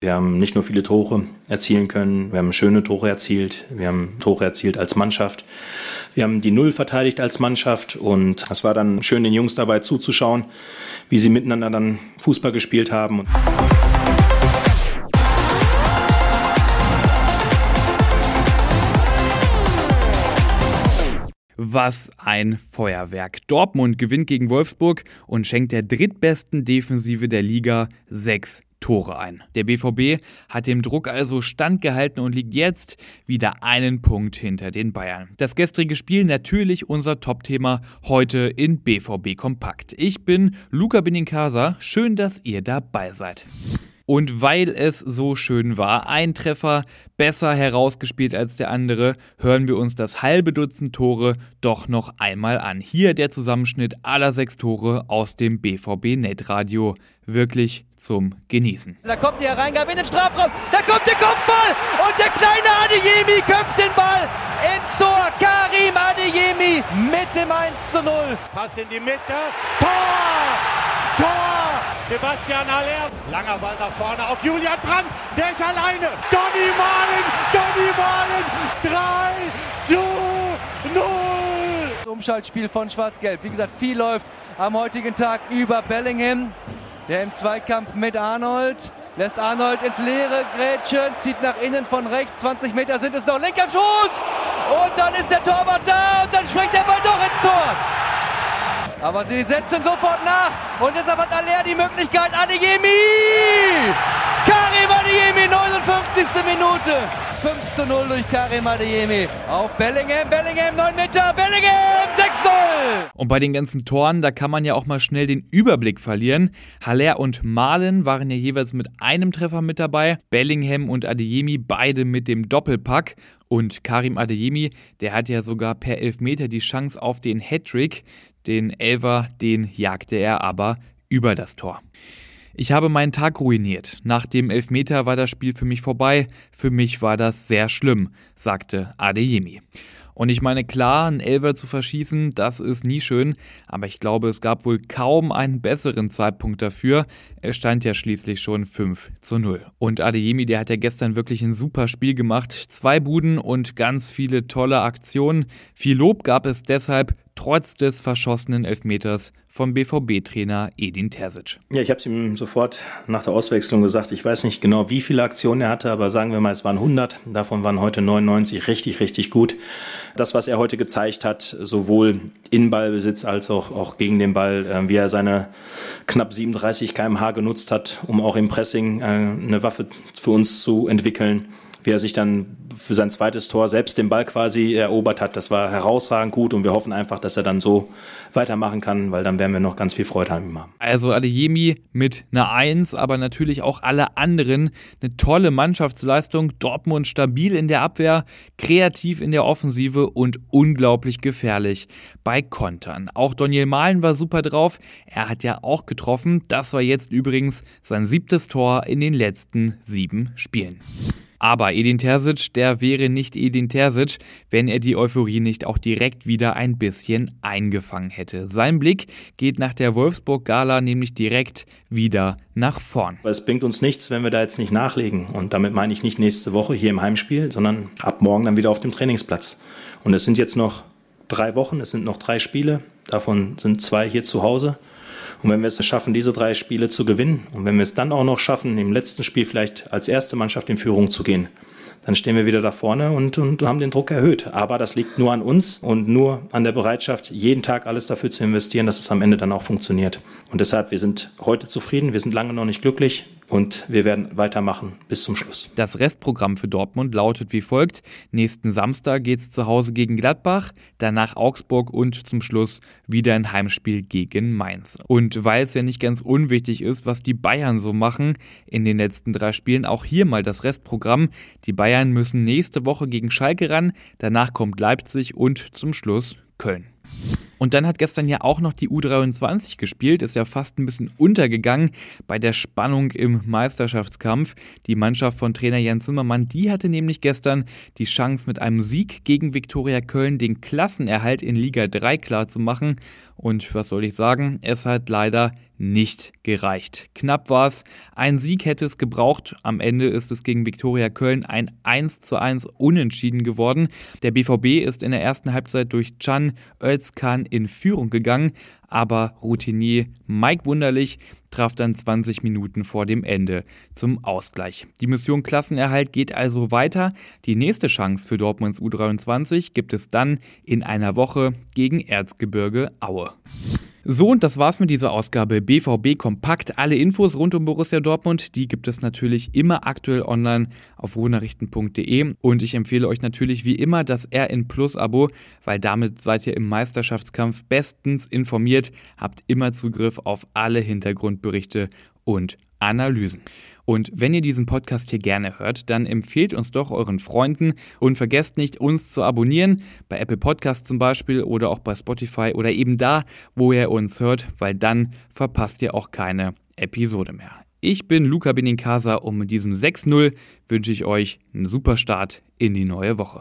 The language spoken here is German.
Wir haben nicht nur viele Tore erzielen können, wir haben schöne Tore erzielt, wir haben Tore erzielt als Mannschaft. Wir haben die Null verteidigt als Mannschaft und es war dann schön, den Jungs dabei zuzuschauen, wie sie miteinander dann Fußball gespielt haben. Was ein Feuerwerk. Dortmund gewinnt gegen Wolfsburg und schenkt der drittbesten Defensive der Liga sechs Tore ein. Der BVB hat dem Druck also standgehalten und liegt jetzt wieder einen Punkt hinter den Bayern. Das gestrige Spiel natürlich unser Topthema heute in BVB Kompakt. Ich bin Luca Benincasa. Schön, dass ihr dabei seid. Und weil es so schön war, ein Treffer besser herausgespielt als der andere, hören wir uns das halbe Dutzend Tore doch noch einmal an. Hier der Zusammenschnitt aller sechs Tore aus dem BVB Netradio. Wirklich zum Genießen. Da kommt die Hereingabe in den Strafraum, da kommt der Kopfball und der kleine Adeyemi köpft den Ball ins Tor. Karim Adeyemi mit dem 1 zu 0. Pass in die Mitte, Tor! Tor! Sebastian Aller. Langer Ball nach vorne auf Julian Brandt. Der ist alleine. Donny Malen. Donny Malen. 3 zu 0. Umschaltspiel von Schwarz-Gelb. Wie gesagt, viel läuft am heutigen Tag über Bellingham. Der im Zweikampf mit Arnold. Lässt Arnold ins Leere grätschen, zieht nach innen von rechts, 20 Meter sind es noch, linker Schuss! Und dann ist der Torwart da und dann springt der Ball doch ins Tor! Aber sie setzen sofort nach. Und deshalb hat Aller die Möglichkeit. Adeyemi! Karim Adeyemi, 59. Minute. 5 zu 0 durch Karim Adeyemi. Auf Bellingham, Bellingham, 9 Meter, Bellingham, 6-0. Und bei den ganzen Toren, da kann man ja auch mal schnell den Überblick verlieren. Haller und Malen waren ja jeweils mit einem Treffer mit dabei. Bellingham und Adeyemi beide mit dem Doppelpack. Und Karim Adeyemi, der hat ja sogar per Elfmeter die Chance auf den Hattrick. Den Elver, den jagte er aber über das Tor. Ich habe meinen Tag ruiniert. Nach dem Elfmeter war das Spiel für mich vorbei. Für mich war das sehr schlimm, sagte Adeyemi. Und ich meine, klar, einen Elver zu verschießen, das ist nie schön, aber ich glaube, es gab wohl kaum einen besseren Zeitpunkt dafür. Er stand ja schließlich schon 5 zu 0. Und Adeyemi, der hat ja gestern wirklich ein super Spiel gemacht. Zwei Buden und ganz viele tolle Aktionen. Viel Lob gab es deshalb trotz des verschossenen Elfmeters vom BVB-Trainer Edin Terzic. Ja, ich habe es ihm sofort nach der Auswechslung gesagt. Ich weiß nicht genau, wie viele Aktionen er hatte, aber sagen wir mal, es waren 100. Davon waren heute 99 richtig, richtig gut. Das, was er heute gezeigt hat, sowohl in Ballbesitz als auch, auch gegen den Ball, äh, wie er seine knapp 37 kmh genutzt hat, um auch im Pressing äh, eine Waffe für uns zu entwickeln wie er sich dann für sein zweites Tor selbst den Ball quasi erobert hat. Das war herausragend gut und wir hoffen einfach, dass er dann so weitermachen kann, weil dann werden wir noch ganz viel Freude haben. Also Adeyemi mit einer Eins, aber natürlich auch alle anderen. Eine tolle Mannschaftsleistung. Dortmund stabil in der Abwehr, kreativ in der Offensive und unglaublich gefährlich bei Kontern. Auch Daniel Mahlen war super drauf. Er hat ja auch getroffen. Das war jetzt übrigens sein siebtes Tor in den letzten sieben Spielen. Aber Edin Terzic, der wäre nicht Edin Terzic, wenn er die Euphorie nicht auch direkt wieder ein bisschen eingefangen hätte. Sein Blick geht nach der Wolfsburg-Gala nämlich direkt wieder nach vorn. Es bringt uns nichts, wenn wir da jetzt nicht nachlegen. Und damit meine ich nicht nächste Woche hier im Heimspiel, sondern ab morgen dann wieder auf dem Trainingsplatz. Und es sind jetzt noch drei Wochen, es sind noch drei Spiele, davon sind zwei hier zu Hause. Und wenn wir es schaffen, diese drei Spiele zu gewinnen und wenn wir es dann auch noch schaffen, im letzten Spiel vielleicht als erste Mannschaft in Führung zu gehen, dann stehen wir wieder da vorne und, und haben den Druck erhöht. Aber das liegt nur an uns und nur an der Bereitschaft, jeden Tag alles dafür zu investieren, dass es am Ende dann auch funktioniert. Und deshalb, wir sind heute zufrieden, wir sind lange noch nicht glücklich und wir werden weitermachen bis zum Schluss. Das Restprogramm für Dortmund lautet wie folgt. Nächsten Samstag geht es zu Hause gegen Gladbach, danach Augsburg und zum Schluss wieder ein Heimspiel gegen Mainz. Und weil es ja nicht ganz unwichtig ist, was die Bayern so machen in den letzten drei Spielen, auch hier mal das Restprogramm. Die Bayern müssen nächste Woche gegen Schalke ran, danach kommt Leipzig und zum Schluss Köln. Und dann hat gestern ja auch noch die U23 gespielt, ist ja fast ein bisschen untergegangen bei der Spannung im Meisterschaftskampf. Die Mannschaft von Trainer Jan Zimmermann, die hatte nämlich gestern die Chance mit einem Sieg gegen Viktoria Köln den Klassenerhalt in Liga 3 klarzumachen. Und was soll ich sagen, es hat leider nicht gereicht. Knapp war es. Ein Sieg hätte es gebraucht. Am Ende ist es gegen Viktoria Köln ein 1 zu 1 Unentschieden geworden. Der BVB ist in der ersten Halbzeit durch Can Özkan in Führung gegangen, aber Routinier Mike Wunderlich traf dann 20 Minuten vor dem Ende zum Ausgleich. Die Mission Klassenerhalt geht also weiter. Die nächste Chance für Dortmunds U23 gibt es dann in einer Woche gegen Erzgebirge Aue. So, und das war's mit dieser Ausgabe BVB Kompakt. Alle Infos rund um Borussia Dortmund, die gibt es natürlich immer aktuell online auf ruhnachrichten.de. Und ich empfehle euch natürlich wie immer das RN Plus Abo, weil damit seid ihr im Meisterschaftskampf bestens informiert, habt immer Zugriff auf alle Hintergrundberichte und Analysen. Und wenn ihr diesen Podcast hier gerne hört, dann empfehlt uns doch euren Freunden und vergesst nicht, uns zu abonnieren, bei Apple Podcasts zum Beispiel oder auch bei Spotify oder eben da, wo ihr uns hört, weil dann verpasst ihr auch keine Episode mehr. Ich bin Luca Benincasa und mit diesem 6-0 wünsche ich euch einen super Start in die neue Woche.